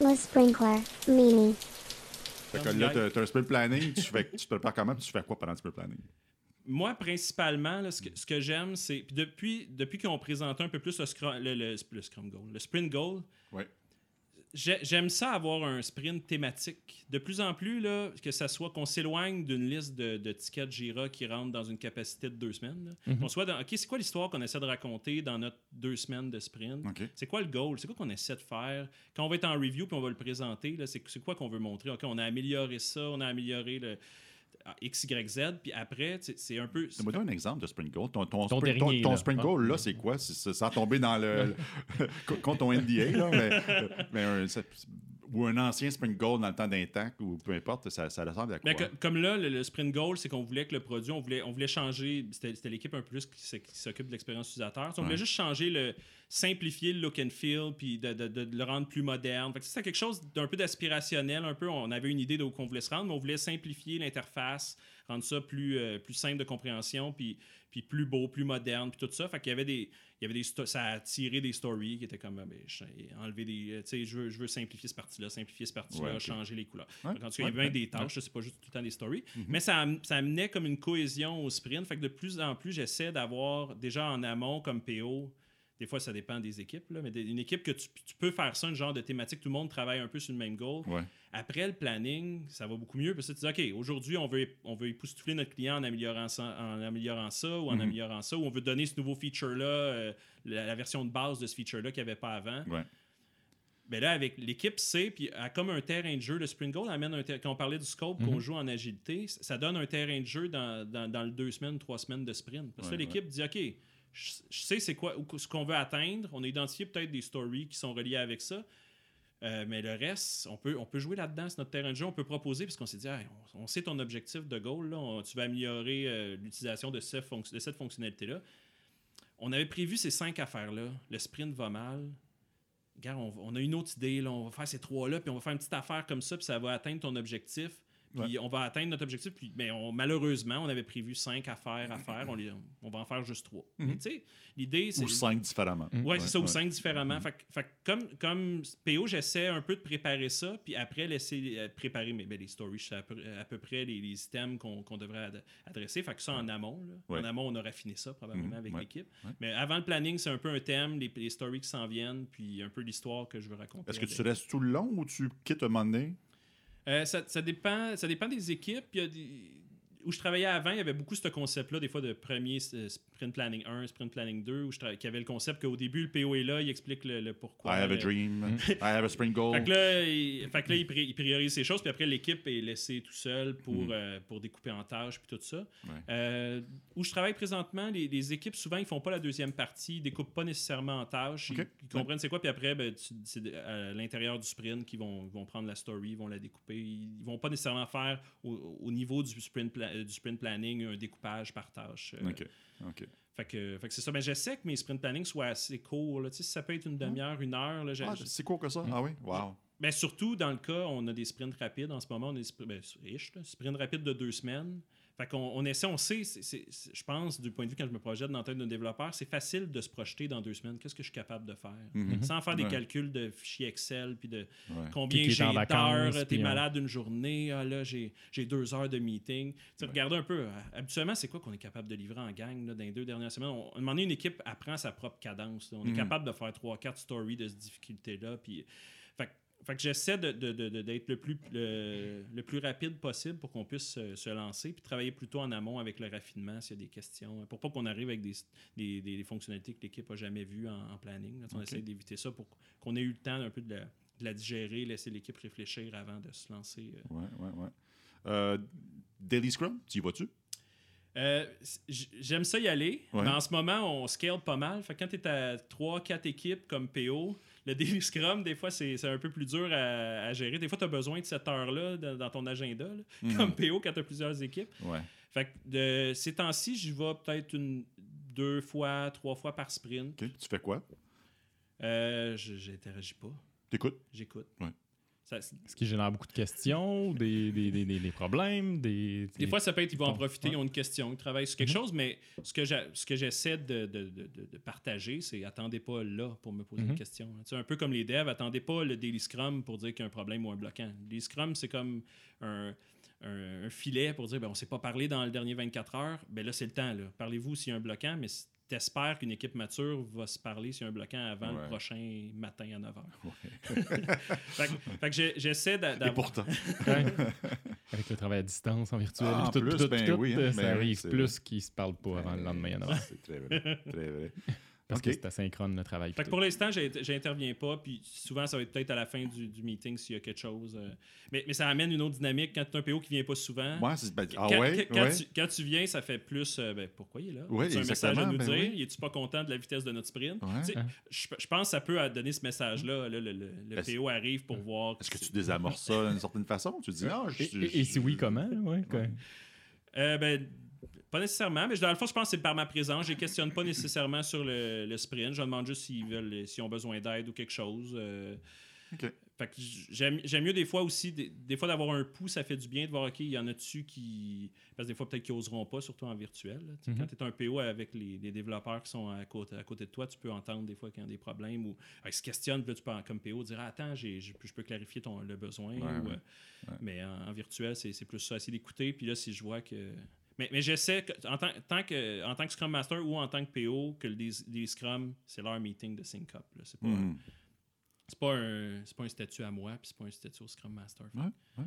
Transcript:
Le sprinkler, mini. Fait que là, t'as- un sprint planning, tu, fais, tu te prépares comment, puis tu fais quoi pendant le sprint planning? Moi, principalement, là, ce que, ce que j'aime, c'est. Puis depuis, ont présenté un peu plus le Scrum, le, le- le Scrum Goal, le Sprint Goal, Ouais. J'ai- j'aime ça avoir un sprint thématique. De plus en plus, là, que ça soit qu'on s'éloigne d'une liste de, de tickets Jira qui rentrent dans une capacité de deux semaines. là. Qu'on soit dans. OK, c'est quoi l'histoire qu'on essaie de raconter dans notre deux semaines de sprint? C'est quoi le goal? C'est quoi qu'on essaie de faire? Quand on va être en review puis on va le présenter, c'est quoi qu'on veut montrer? OK, on a amélioré ça, on a amélioré le X, Y, Z, puis après, c'est un peu... Donne-moi un exemple de sprint goal. Ton, ton, Ton sprint, dernier, ton, ton là. sprint Ah. goal, là, c'est quoi? Sans tomber dans le... le- contre ton NDA, là, mais, mais un- ou un ancien sprint goal dans le temps d'un tank, ou peu importe, ça, ça ressemble à quoi? Mais co- comme là, le, le sprint goal, c'est qu'on voulait que le produit, on voulait, on voulait changer. C'était l'équipe un peu plus qui s'oc- qui s'occupe de l'expérience utilisateur. On voulait juste changer le. simplifier le look and feel, puis de, de- de- de le rendre plus moderne. Fait que c'était quelque chose d'un peu d'aspirationnel, un peu. On avait une idée de où on voulait se rendre, mais on voulait simplifier l'interface, rendre ça plus, euh, plus simple de compréhension, puis, puis plus beau, plus moderne, puis tout ça. Fait qu'il y avait des. Il y avait des ça a tiré des stories qui étaient comme ah, ben, je- enlever des euh, tu sais je veux, je veux simplifier ce parti là simplifier ce parti là Ouais, ok. changer les couleurs Ouais, Fait qu'en tout cas, il y avait bien des tâches c'est pas juste tout le temps des stories mais ça, ça amenait comme une cohésion au sprint fait que de plus en plus j'essaie d'avoir déjà en amont comme PO des fois ça dépend des équipes là, mais des- une équipe que tu, tu peux faire ça un genre de thématique tout le monde travaille un peu sur le même goal Ouais. après le planning, ça va beaucoup mieux parce que tu dis, OK, aujourd'hui, on veut, on veut époustoufler notre client en améliorant ça, en améliorant ça ou en Mhm. améliorant ça, ou on veut donner ce nouveau feature-là, euh, la, la version de base de ce feature-là qu'il n'y avait pas avant. Ouais. Ben là, avec l'équipe C, puis comme un terrain de jeu, le Sprint Goal amène un quand on parlait du scope Mhm. qu'on joue en agilité, ça donne un terrain de jeu dans, dans, dans le deux semaines, trois semaines de sprint. Parce que Ouais, l'équipe dit, OK, je, sais c'est quoi ce qu'on veut atteindre, on a identifié peut-être des stories qui sont reliées avec ça, euh, mais le reste, on peut, on peut jouer là-dedans, c'est notre terrain de jeu, on peut proposer, parce qu'on s'est dit, on, sait ton objectif de goal, là, tu vas améliorer euh, l'utilisation de, cette fonctionnalité-là. On avait prévu ces cinq affaires-là. Le sprint va mal. Regarde, on, on a une autre idée, là, on va faire ces trois-là, puis on va faire une petite affaire comme ça, puis ça va atteindre ton objectif. Puis on va atteindre notre objectif. Puis, mais on- malheureusement, on avait prévu cinq affaires à faire. On, les- on va en faire juste trois. Mais tu sais, l'idée, c'est. Ou cinq différemment. Ouais, c'est ça, ou cinq différemment. Fait, que- fait comme, comme PO, j'essaie un peu de préparer ça, puis après, laisser euh, préparer ben, les stories, à peu, à peu près les, les items qu'on devrait ad- adresser. Fait que ça en amont. là. En amont, on a raffiné ça probablement Mhm, avec l'équipe. Mais avant le planning, c'est un peu un thème, les, les stories qui s'en viennent, puis un peu l'histoire que je veux raconter. Est-ce que tu restes tout le long ou tu quittes un moment donné? Euh, ça, ça dépend, ça dépend des équipes. Il y a des- Où je travaillais avant, il y avait beaucoup ce concept-là, des fois de premier euh, sprint planning 1, sprint planning 2, où je qui avait le concept qu'au début, le PO est là, il explique le, le pourquoi. I have a dream. I have a sprint goal. Fait que là, il, fait que là, il pri- il priorise ces choses, puis après, l'équipe est laissée tout seul pour, Mhm. euh, pour découper en tâches, puis tout ça. Ouais. Euh, où je travaille présentement, les, les équipes, souvent, ils font pas la deuxième partie, ils découpent pas nécessairement en tâches, ils, comprennent c'est quoi, puis après, ben, c'est à l'intérieur du sprint qu'ils vont, vont prendre la story, ils vont la découper. Ils, ils vont pas nécessairement faire au, au niveau du sprint, pla- euh, du sprint planning un découpage par tâche. Euh, OK. OK. Fait que, fait que c'est ça. Mais j'essaie que mes sprint planning soient assez courts. là. Tu sais, ça peut être une demi-heure, une heure. Là, Ah, c'est court que ça? Ah oui? Wow. ben, surtout dans le cas, on a des sprints rapides en ce moment. On a des sprints, ben, sprints rapides de deux semaines. Fait qu'on on essaie, on sait, c'est- c'est- c'est- je pense, du point de vue quand je me projette dans la tête d'un développeur, c'est facile de se projeter dans deux semaines. Qu'est-ce que je suis capable de faire? Mhm. Sans faire des Ouais. calculs de fichiers Excel, puis de Ouais. combien j'ai d'heures, t'es euh, malade une journée, ah, là, j'ai j'ai deux heures de meeting. Tu sais, regardez un peu, euh, habituellement, c'est quoi qu'on est capable de livrer en gang là, dans les deux dernières semaines? On, à un moment donné, une équipe apprend sa propre cadence. là. On est Mhm. capable de faire trois, quatre stories de cette difficulté-là, puis... Fait, que- fait que j'essaie de- de- de- de- d'être le plus, le, le plus rapide possible pour qu'on puisse se, se lancer, puis travailler plutôt en amont avec le raffinement s'il y a des questions, pour pas qu'on arrive avec des, des, des- des fonctionnalités que l'équipe n'a jamais vues en, en planning. On essaie d'éviter ça pour qu'on ait eu le temps un peu de la, de la digérer, laisser l'équipe réfléchir avant de se lancer. euh. Ouais, ouais, ouais. Euh, Daily Scrum, tu y vas-tu? Euh, J'aime ça y aller, Ouais. mais en ce moment, on scale pas mal. Fait que quand tu es à 3-4 équipes comme PO, le daily scrum, des fois, c'est un peu plus dur à, à gérer. Des fois, tu as besoin de cette heure-là dans, dans ton agenda, là, Mhm. comme PO quand tu as plusieurs équipes. Ouais. Fait que ces temps-ci, j'y vais peut-être une deux fois, trois fois par sprint. Tu fais quoi? Euh, je- J'interagis pas. T'écoutes? J'écoute. Ouais. Ça- Ce qui génère beaucoup de questions, des, des, des, des- des problèmes, des. Des fois, ça peut être qu'ils vont en profiter, ils ont une question, ils travaillent sur quelque Mhm. chose, mais ce que j'essaie de, de- de- de- partager, c'est attendez pas là pour me poser une question. Tu sais, un peu comme les devs, attendez pas le Daily Scrum pour dire qu'il y a un problème ou un bloquant. Le Daily Scrum, c'est comme un, un- un filet pour dire ben, on s'est pas parlé dans le dernier 24 heures. Ben là, c'est le temps. Parlez-vous s'il y a un bloquant, mais t'espères qu'une équipe mature va se parler s'il y a un bloquant avant Ouais. le prochain matin à 9 h. Ouais. fait que, fait que j'ai- j'essaie d'a- Et d'avoir. pourtant. Avec le travail à distance, en virtuel, Ah, en tout, plus, tout, ben tout, oui, hein, euh, ben ça oui, arrive plus qu'ils se parlent pas avant le lendemain. à neuf heures. C'est très vrai. Très vrai. Parce que c'est asynchrone le travail. Fait que pour l'instant, j'interviens pas, puis souvent, ça va être peut-être à la fin du, du meeting s'il y a quelque chose. euh. Mais, mais ça amène une autre dynamique quand tu as un PO qui vient pas souvent. Moi, c'est. ben, Quand, ah ouais? quand- ouais. tu, quand tu viens, ça fait plus. euh, ben, pourquoi il est là? Oui, tu un message à nous ben dire? oui. Es-tu pas content de la vitesse de notre sprint? Ouais. Tu sais, Hein? Je, je pense que ça peut donner ce message-là. là, le, le- le Est-ce- PO arrive pour voir. Est-ce que tu désamorces ça d'une certaine façon? Tu dis, non, je Et, et- et si oui, comment? Ouais. Euh, ben, pas nécessairement, mais dans le fond, je pense que c'est par ma présence. Je les questionne pas nécessairement sur le, le sprint. Je leur demande juste s'ils veulent, s'ils ont besoin d'aide ou quelque chose. euh. OK. Fait que j'aime j'aime mieux des fois aussi, des, des fois d'avoir un pouls, ça fait du bien de voir, OK, il y en a-tu qui. Parce que des fois, peut-être qu'ils oseront pas, surtout en virtuel. sais, Mhm. Quand tu es un PO avec les, les développeurs qui sont à côté, à côté de toi, tu peux entendre des fois qu'il y a des problèmes ou ah, ils se questionnent, puis là, tu peux, en- comme PO, dire ah, Attends, j'ai- je peux- je peux clarifier ton, le besoin. Ouais, ou, ouais. euh, Ouais. Mais en, en virtuel, c'est c'est plus ça, essayer d'écouter. Puis là, si je vois que. Mais, mais j'essaie, que- en tant, tant que, en tant que Scrum Master ou en tant que PO, que les, les Scrum, c'est leur meeting de sync up. C'est pas, Mhm. c'est pas, un, c'est pas un statut à moi, puis c'est pas un statut au Scrum Master. Ouais.